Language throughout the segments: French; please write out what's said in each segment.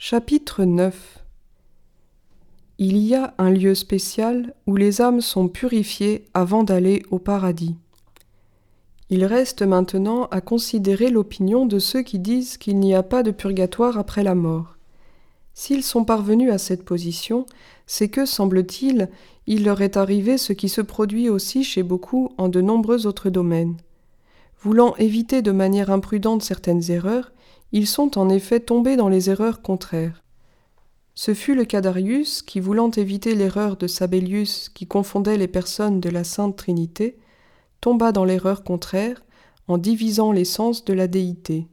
Chapitre 9 Il y a un lieu spécial où les âmes sont purifiées avant d'aller au paradis. Il reste maintenant à considérer l'opinion de ceux qui disent qu'il n'y a pas de purgatoire après la mort. S'ils sont parvenus à cette position, c'est que, semble-t-il, il leur est arrivé ce qui se produit aussi chez beaucoup en de nombreux autres domaines. Voulant éviter de manière imprudente certaines erreurs, ils sont en effet tombés dans les erreurs contraires. Ce fut le cas d'Arius qui, voulant éviter l'erreur de Sabellius qui confondait les personnes de la Sainte Trinité, tomba dans l'erreur contraire en divisant l'essence de la déité.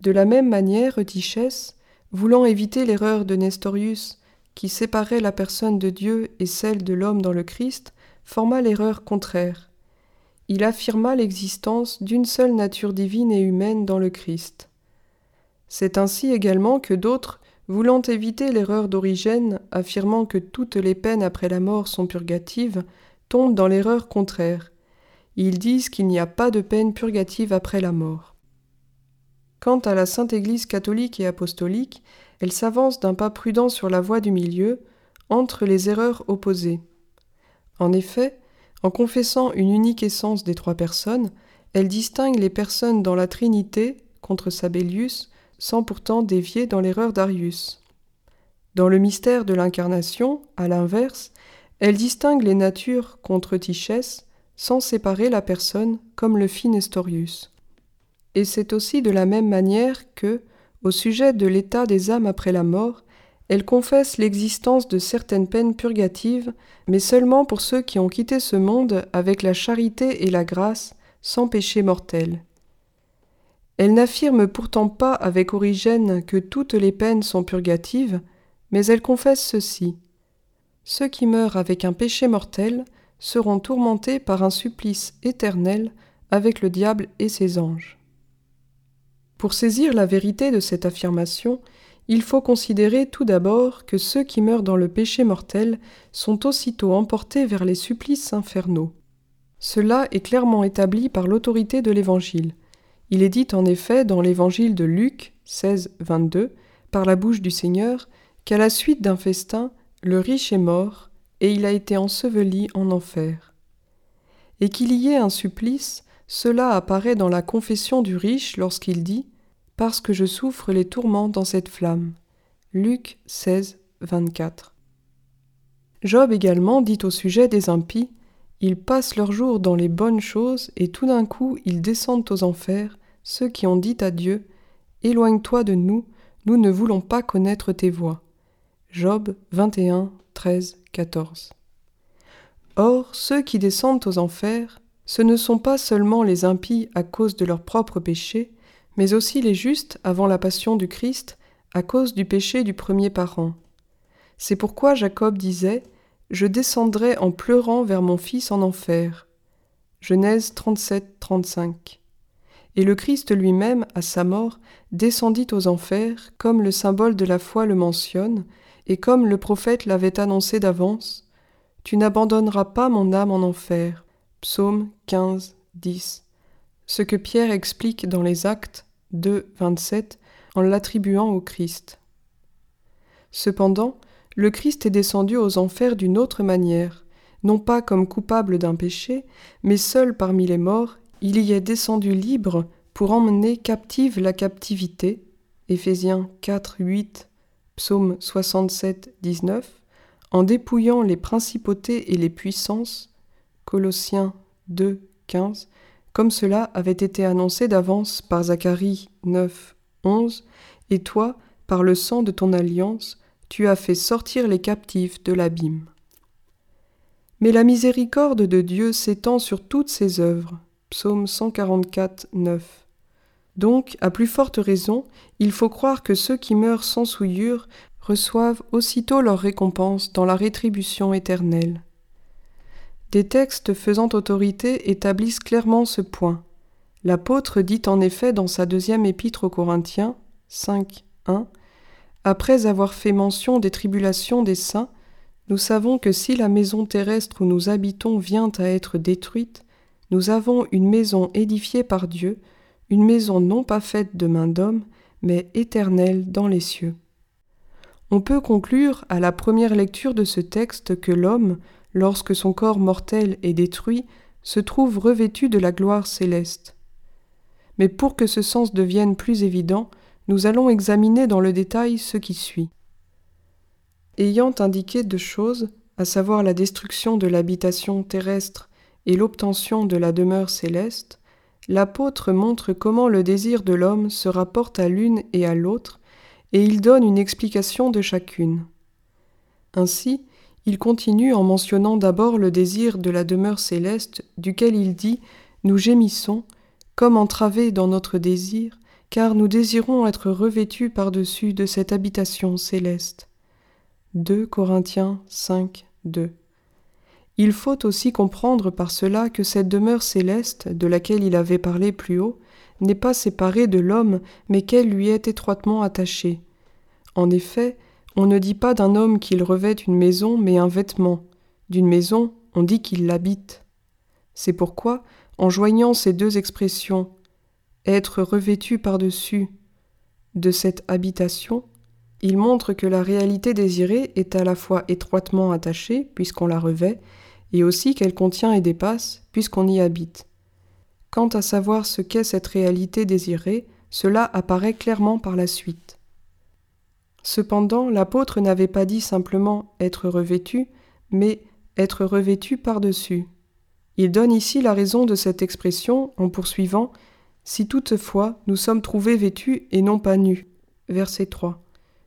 De la même manière, Eutychès, voulant éviter l'erreur de Nestorius qui séparait la personne de Dieu et celle de l'homme dans le Christ, forma l'erreur contraire il affirma l'existence d'une seule nature divine et humaine dans le Christ. C'est ainsi également que d'autres, voulant éviter l'erreur d'origine, affirmant que toutes les peines après la mort sont purgatives, tombent dans l'erreur contraire. Ils disent qu'il n'y a pas de peine purgative après la mort. Quant à la Sainte Église catholique et apostolique, elle s'avance d'un pas prudent sur la voie du milieu, entre les erreurs opposées. En effet, en confessant une unique essence des trois personnes, elle distingue les personnes dans la Trinité contre Sabellius, sans pourtant dévier dans l'erreur d'Arius. Dans le mystère de l'incarnation, à l'inverse, elle distingue les natures contre Tichès, sans séparer la personne comme le fit Nestorius. Et c'est aussi de la même manière que, au sujet de l'état des âmes après la mort, elle confesse l'existence de certaines peines purgatives, mais seulement pour ceux qui ont quitté ce monde avec la charité et la grâce, sans péché mortel. Elle n'affirme pourtant pas avec Origène que toutes les peines sont purgatives, mais elle confesse ceci. Ceux qui meurent avec un péché mortel seront tourmentés par un supplice éternel avec le diable et ses anges. Pour saisir la vérité de cette affirmation, il faut considérer tout d'abord que ceux qui meurent dans le péché mortel sont aussitôt emportés vers les supplices infernaux. Cela est clairement établi par l'autorité de l'Évangile. Il est dit en effet dans l'Évangile de Luc 16, 22, par la bouche du Seigneur, qu'à la suite d'un festin, le riche est mort, et il a été enseveli en enfer. Et qu'il y ait un supplice, cela apparaît dans la confession du riche lorsqu'il dit parce que je souffre les tourments dans cette flamme. Luc 16, 24. Job également dit au sujet des impies Ils passent leurs jours dans les bonnes choses et tout d'un coup ils descendent aux enfers, ceux qui ont dit à Dieu Éloigne-toi de nous, nous ne voulons pas connaître tes voies. Job 21, 13, 14. Or, ceux qui descendent aux enfers, ce ne sont pas seulement les impies à cause de leurs propres péchés, mais aussi les justes avant la passion du Christ à cause du péché du premier parent. C'est pourquoi Jacob disait Je descendrai en pleurant vers mon fils en enfer. Genèse 37, 35. Et le Christ lui-même, à sa mort, descendit aux enfers, comme le symbole de la foi le mentionne, et comme le prophète l'avait annoncé d'avance Tu n'abandonneras pas mon âme en enfer. Psaume 15, 10. Ce que Pierre explique dans les Actes 2, 27 en l'attribuant au Christ. Cependant, le Christ est descendu aux enfers d'une autre manière, non pas comme coupable d'un péché, mais seul parmi les morts, il y est descendu libre pour emmener captive la captivité. Éphésiens 4, 8, Psaume 67, 19, en dépouillant les principautés et les puissances. Colossiens 2, 15, comme cela avait été annoncé d'avance par Zacharie 9, 11, et toi, par le sang de ton alliance, tu as fait sortir les captifs de l'abîme. Mais la miséricorde de Dieu s'étend sur toutes ses œuvres. Psaume 144, 9. Donc, à plus forte raison, il faut croire que ceux qui meurent sans souillure reçoivent aussitôt leur récompense dans la rétribution éternelle. Des textes faisant autorité établissent clairement ce point. L'apôtre dit en effet dans sa deuxième épître aux Corinthiens 5, 1, Après avoir fait mention des tribulations des saints, nous savons que si la maison terrestre où nous habitons vient à être détruite, nous avons une maison édifiée par Dieu, une maison non pas faite de main d'homme, mais éternelle dans les cieux. On peut conclure à la première lecture de ce texte que l'homme, lorsque son corps mortel est détruit, se trouve revêtu de la gloire céleste. Mais pour que ce sens devienne plus évident, nous allons examiner dans le détail ce qui suit. Ayant indiqué deux choses, à savoir la destruction de l'habitation terrestre et l'obtention de la demeure céleste, l'apôtre montre comment le désir de l'homme se rapporte à l'une et à l'autre, et il donne une explication de chacune. Ainsi, il continue en mentionnant d'abord le désir de la demeure céleste, duquel il dit Nous gémissons, comme entravés dans notre désir, car nous désirons être revêtus par-dessus de cette habitation céleste. 2 Corinthiens 5, 2. Il faut aussi comprendre par cela que cette demeure céleste, de laquelle il avait parlé plus haut, n'est pas séparée de l'homme, mais qu'elle lui est étroitement attachée. En effet, on ne dit pas d'un homme qu'il revêt une maison, mais un vêtement. D'une maison, on dit qu'il l'habite. C'est pourquoi, en joignant ces deux expressions, être revêtu par-dessus de cette habitation, il montre que la réalité désirée est à la fois étroitement attachée, puisqu'on la revêt, et aussi qu'elle contient et dépasse, puisqu'on y habite. Quant à savoir ce qu'est cette réalité désirée, cela apparaît clairement par la suite. Cependant, l'apôtre n'avait pas dit simplement être revêtu, mais être revêtu par-dessus. Il donne ici la raison de cette expression en poursuivant Si toutefois nous sommes trouvés vêtus et non pas nus. Verset 3.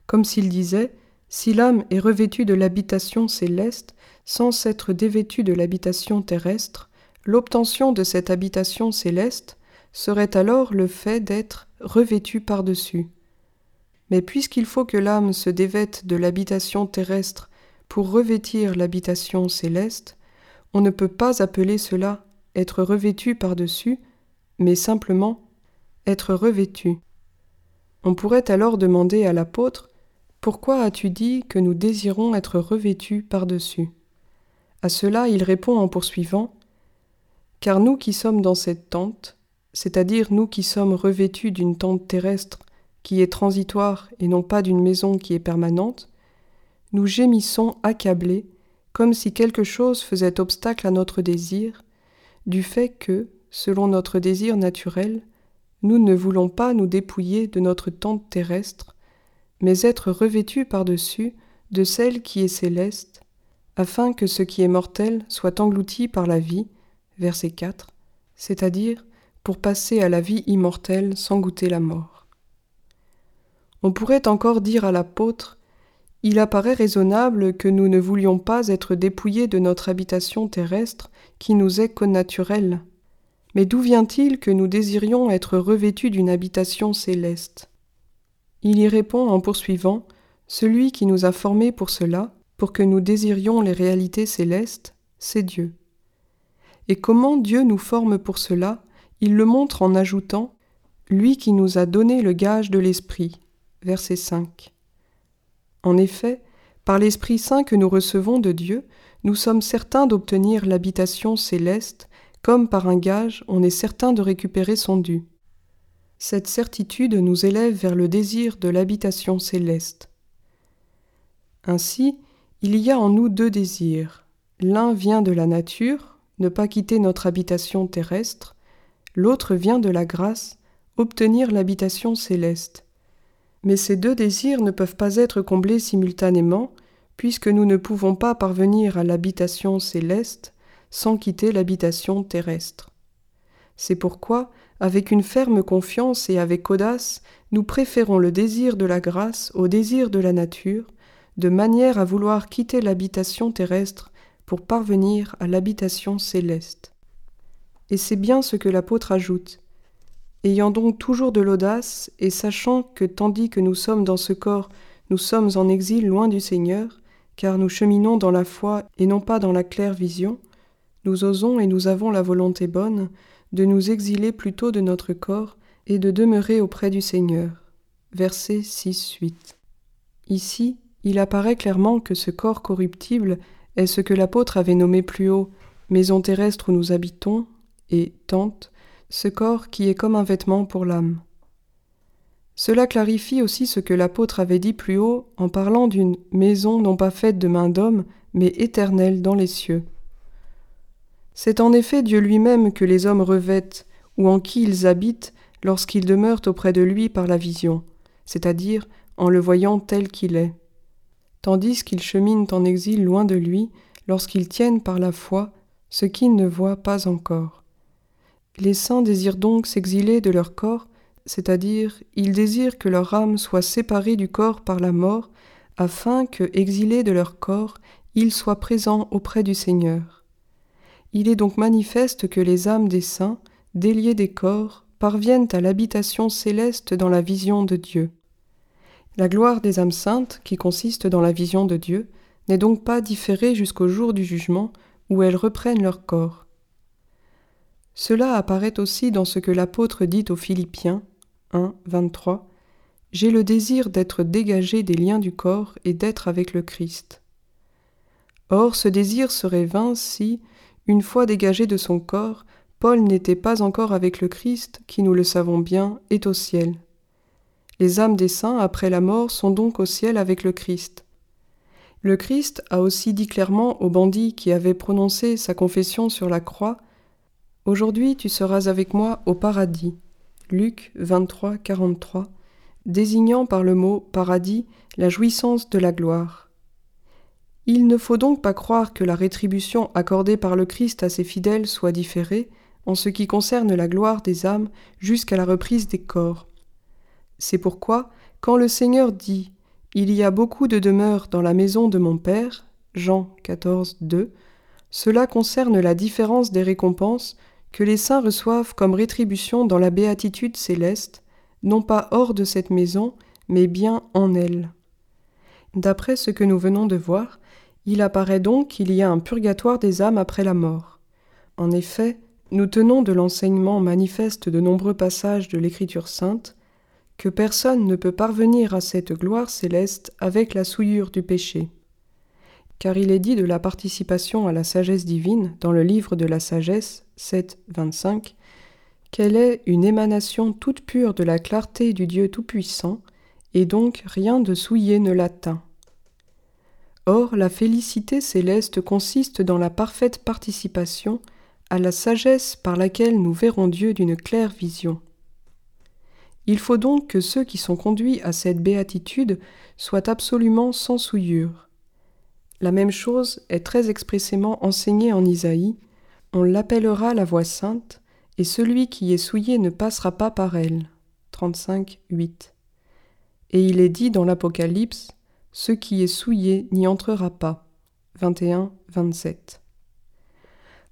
Comme s'il disait Si l'âme est revêtue de l'habitation céleste, sans s'être dévêtue de l'habitation terrestre, l'obtention de cette habitation céleste serait alors le fait d'être revêtu par-dessus. Mais puisqu'il faut que l'âme se dévête de l'habitation terrestre pour revêtir l'habitation céleste, on ne peut pas appeler cela être revêtu par-dessus, mais simplement être revêtu. On pourrait alors demander à l'apôtre Pourquoi as-tu dit que nous désirons être revêtus par-dessus? À cela il répond en poursuivant car nous qui sommes dans cette tente, c'est-à-dire nous qui sommes revêtus d'une tente terrestre qui est transitoire et non pas d'une maison qui est permanente, nous gémissons accablés comme si quelque chose faisait obstacle à notre désir, du fait que, selon notre désir naturel, nous ne voulons pas nous dépouiller de notre tente terrestre, mais être revêtus par-dessus de celle qui est céleste, afin que ce qui est mortel soit englouti par la vie, verset 4, c'est-à-dire pour passer à la vie immortelle sans goûter la mort. On pourrait encore dire à l'apôtre Il apparaît raisonnable que nous ne voulions pas être dépouillés de notre habitation terrestre qui nous est connaturelle. Mais d'où vient-il que nous désirions être revêtus d'une habitation céleste? Il y répond en poursuivant Celui qui nous a formés pour cela, pour que nous désirions les réalités célestes, c'est Dieu. Et comment Dieu nous forme pour cela, il le montre en ajoutant Lui qui nous a donné le gage de l'Esprit. Verset 5. En effet, par l'Esprit Saint que nous recevons de Dieu, nous sommes certains d'obtenir l'habitation céleste, comme par un gage on est certain de récupérer son dû. Cette certitude nous élève vers le désir de l'habitation céleste. Ainsi, il y a en nous deux désirs. L'un vient de la nature, ne pas quitter notre habitation terrestre, l'autre vient de la grâce, obtenir l'habitation céleste. Mais ces deux désirs ne peuvent pas être comblés simultanément, puisque nous ne pouvons pas parvenir à l'habitation céleste sans quitter l'habitation terrestre. C'est pourquoi, avec une ferme confiance et avec audace, nous préférons le désir de la grâce au désir de la nature, de manière à vouloir quitter l'habitation terrestre pour parvenir à l'habitation céleste. Et c'est bien ce que l'apôtre ajoute. Ayant donc toujours de l'audace, et sachant que tandis que nous sommes dans ce corps, nous sommes en exil loin du Seigneur, car nous cheminons dans la foi et non pas dans la claire vision, nous osons et nous avons la volonté bonne de nous exiler plutôt de notre corps et de demeurer auprès du Seigneur. Versets 6-8. Ici, il apparaît clairement que ce corps corruptible est ce que l'apôtre avait nommé plus haut maison terrestre où nous habitons et tente, ce corps qui est comme un vêtement pour l'âme. Cela clarifie aussi ce que l'apôtre avait dit plus haut en parlant d'une maison non pas faite de main d'homme, mais éternelle dans les cieux. C'est en effet Dieu lui-même que les hommes revêtent, ou en qui ils habitent lorsqu'ils demeurent auprès de lui par la vision, c'est-à-dire en le voyant tel qu'il est. Tandis qu'ils cheminent en exil loin de lui, lorsqu'ils tiennent par la foi ce qu'ils ne voient pas encore. Les saints désirent donc s'exiler de leur corps, c'est-à-dire ils désirent que leur âme soit séparée du corps par la mort, afin que, exilés de leur corps, ils soient présents auprès du Seigneur. Il est donc manifeste que les âmes des saints, déliées des corps, parviennent à l'habitation céleste dans la vision de Dieu. La gloire des âmes saintes, qui consiste dans la vision de Dieu, n'est donc pas différée jusqu'au jour du jugement où elles reprennent leur corps. Cela apparaît aussi dans ce que l'apôtre dit aux Philippiens 1, 23 J'ai le désir d'être dégagé des liens du corps et d'être avec le Christ. Or, ce désir serait vain si, une fois dégagé de son corps, Paul n'était pas encore avec le Christ, qui, nous le savons bien, est au ciel. Les âmes des saints, après la mort, sont donc au ciel avec le Christ. Le Christ a aussi dit clairement au bandit qui avait prononcé sa confession sur la croix Aujourd'hui tu seras avec moi au paradis. Luc 23, 43, désignant par le mot paradis la jouissance de la gloire. Il ne faut donc pas croire que la rétribution accordée par le Christ à ses fidèles soit différée en ce qui concerne la gloire des âmes jusqu'à la reprise des corps. C'est pourquoi, quand le Seigneur dit il y a beaucoup de demeures dans la maison de mon Père. Jean 14, 2. Cela concerne la différence des récompenses que les saints reçoivent comme rétribution dans la béatitude céleste, non pas hors de cette maison, mais bien en elle. D'après ce que nous venons de voir, il apparaît donc qu'il y a un purgatoire des âmes après la mort. En effet, nous tenons de l'enseignement manifeste de nombreux passages de l'Écriture sainte que personne ne peut parvenir à cette gloire céleste avec la souillure du péché. Car il est dit de la participation à la sagesse divine dans le livre de la sagesse 7, 25, qu'elle est une émanation toute pure de la clarté du Dieu Tout-Puissant, et donc rien de souillé ne l'atteint. Or, la félicité céleste consiste dans la parfaite participation à la sagesse par laquelle nous verrons Dieu d'une claire vision. Il faut donc que ceux qui sont conduits à cette béatitude soient absolument sans souillure. La même chose est très expressément enseignée en Isaïe, on l'appellera la voix sainte, et celui qui est souillé ne passera pas par elle. 35, 8. Et il est dit dans l'Apocalypse, ce qui est souillé n'y entrera pas. 21, 27.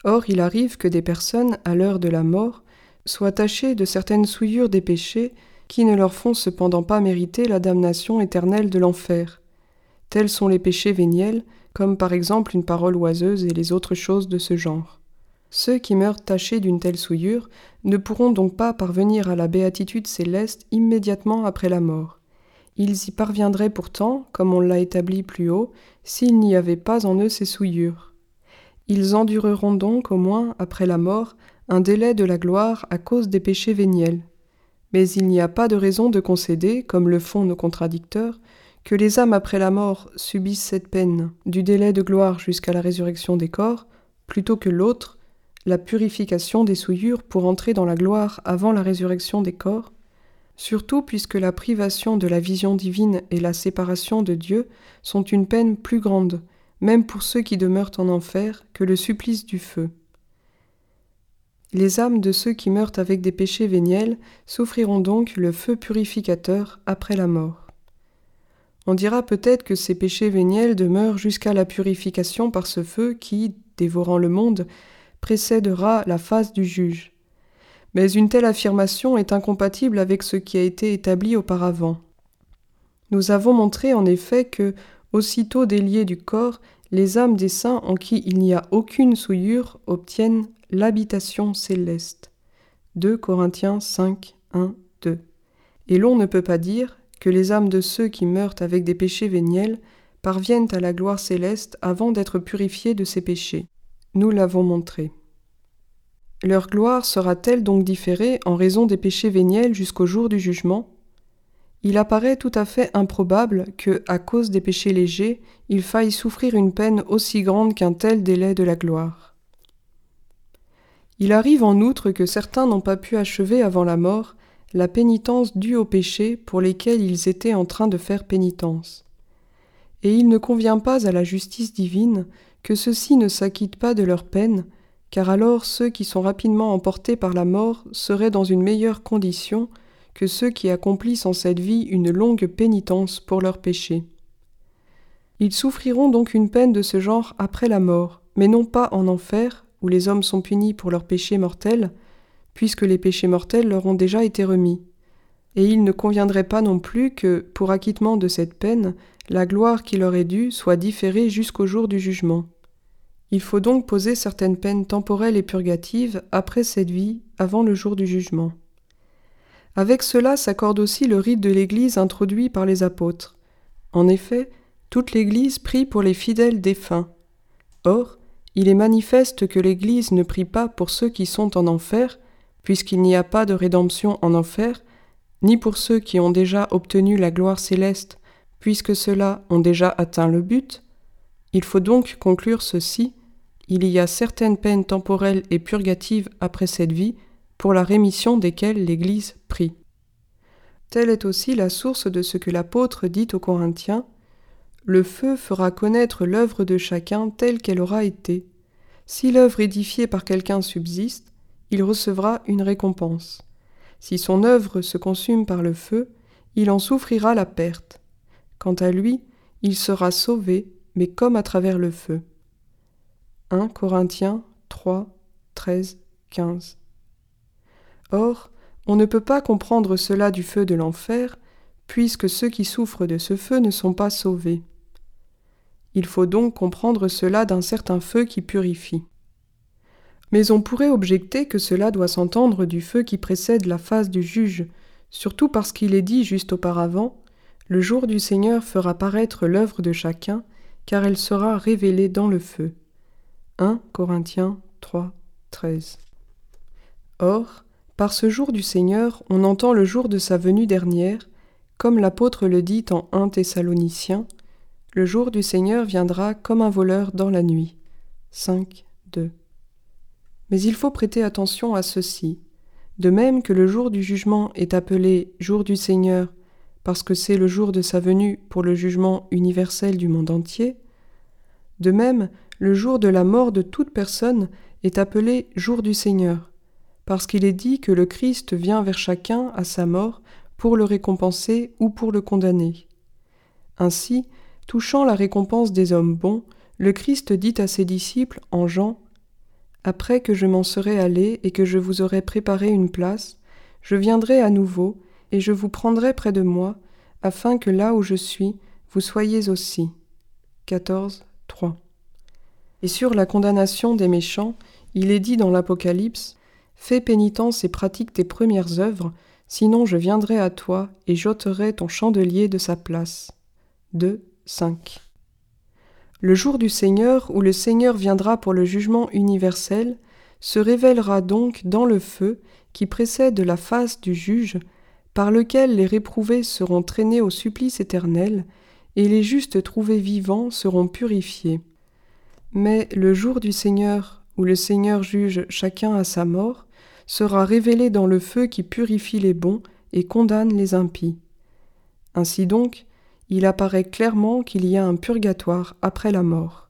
Or il arrive que des personnes, à l'heure de la mort, soient tachés de certaines souillures des péchés qui ne leur font cependant pas mériter la damnation éternelle de l'enfer. Tels sont les péchés véniels, comme par exemple une parole oiseuse et les autres choses de ce genre. Ceux qui meurent tachés d'une telle souillure ne pourront donc pas parvenir à la béatitude céleste immédiatement après la mort. Ils y parviendraient pourtant, comme on l'a établi plus haut, s'il n'y avait pas en eux ces souillures. Ils endureront donc au moins, après la mort, un délai de la gloire à cause des péchés véniels. Mais il n'y a pas de raison de concéder, comme le font nos contradicteurs, que les âmes après la mort subissent cette peine du délai de gloire jusqu'à la résurrection des corps, plutôt que l'autre, la purification des souillures pour entrer dans la gloire avant la résurrection des corps, surtout puisque la privation de la vision divine et la séparation de Dieu sont une peine plus grande, même pour ceux qui demeurent en enfer, que le supplice du feu. Les âmes de ceux qui meurent avec des péchés véniels souffriront donc le feu purificateur après la mort. On dira peut-être que ces péchés véniels demeurent jusqu'à la purification par ce feu qui, dévorant le monde, précédera la phase du juge. Mais une telle affirmation est incompatible avec ce qui a été établi auparavant. Nous avons montré en effet que, aussitôt déliés du corps, les âmes des saints en qui il n'y a aucune souillure obtiennent l'habitation céleste. 2 Corinthiens 5, 1, 2. Et l'on ne peut pas dire que les âmes de ceux qui meurent avec des péchés véniels parviennent à la gloire céleste avant d'être purifiés de ces péchés. Nous l'avons montré. Leur gloire sera-t-elle donc différée en raison des péchés véniels jusqu'au jour du jugement? Il apparaît tout à fait improbable que, à cause des péchés légers, il faille souffrir une peine aussi grande qu'un tel délai de la gloire. Il arrive en outre que certains n'ont pas pu achever avant la mort la pénitence due aux péchés pour lesquels ils étaient en train de faire pénitence. Et il ne convient pas à la justice divine que ceux-ci ne s'acquittent pas de leur peine, car alors ceux qui sont rapidement emportés par la mort seraient dans une meilleure condition que ceux qui accomplissent en cette vie une longue pénitence pour leurs péchés. Ils souffriront donc une peine de ce genre après la mort, mais non pas en enfer, où les hommes sont punis pour leurs péchés mortels, puisque les péchés mortels leur ont déjà été remis. Et il ne conviendrait pas non plus que, pour acquittement de cette peine, la gloire qui leur est due soit différée jusqu'au jour du jugement. Il faut donc poser certaines peines temporelles et purgatives après cette vie, avant le jour du jugement. Avec cela s'accorde aussi le rite de l'Église introduit par les apôtres. En effet, toute l'Église prie pour les fidèles défunts. Or, il est manifeste que l'Église ne prie pas pour ceux qui sont en enfer, puisqu'il n'y a pas de rédemption en enfer, ni pour ceux qui ont déjà obtenu la gloire céleste, puisque ceux-là ont déjà atteint le but. Il faut donc conclure ceci il y a certaines peines temporelles et purgatives après cette vie, pour la rémission desquelles l'Église prie. Telle est aussi la source de ce que l'apôtre dit aux Corinthiens Le feu fera connaître l'œuvre de chacun telle qu'elle aura été. Si l'œuvre édifiée par quelqu'un subsiste, il recevra une récompense. Si son œuvre se consume par le feu, il en souffrira la perte. Quant à lui, il sera sauvé, mais comme à travers le feu. 1 Corinthiens 3, 13, 15. Or, on ne peut pas comprendre cela du feu de l'enfer, puisque ceux qui souffrent de ce feu ne sont pas sauvés. Il faut donc comprendre cela d'un certain feu qui purifie. Mais on pourrait objecter que cela doit s'entendre du feu qui précède la phase du juge, surtout parce qu'il est dit juste auparavant Le jour du Seigneur fera paraître l'œuvre de chacun, car elle sera révélée dans le feu. 1 Corinthiens 3, 13. Or, par ce jour du Seigneur, on entend le jour de sa venue dernière, comme l'apôtre le dit en 1 Thessaloniciens, le jour du Seigneur viendra comme un voleur dans la nuit. 5, 2. Mais il faut prêter attention à ceci. De même que le jour du jugement est appelé jour du Seigneur parce que c'est le jour de sa venue pour le jugement universel du monde entier, de même le jour de la mort de toute personne est appelé jour du Seigneur parce qu'il est dit que le Christ vient vers chacun à sa mort pour le récompenser ou pour le condamner. Ainsi, touchant la récompense des hommes bons, le Christ dit à ses disciples en Jean Après que je m'en serai allé et que je vous aurai préparé une place, je viendrai à nouveau et je vous prendrai près de moi, afin que là où je suis, vous soyez aussi. 14, 3. Et sur la condamnation des méchants, il est dit dans l'Apocalypse Fais pénitence et pratique tes premières œuvres, sinon je viendrai à toi et j'ôterai ton chandelier de sa place. 2, 5. Le jour du Seigneur, où le Seigneur viendra pour le jugement universel, se révélera donc dans le feu qui précède la face du juge, par lequel les réprouvés seront traînés au supplice éternel, et les justes trouvés vivants seront purifiés. Mais le jour du Seigneur, où le Seigneur juge chacun à sa mort, sera révélé dans le feu qui purifie les bons et condamne les impies. Ainsi donc, il apparaît clairement qu'il y a un purgatoire après la mort.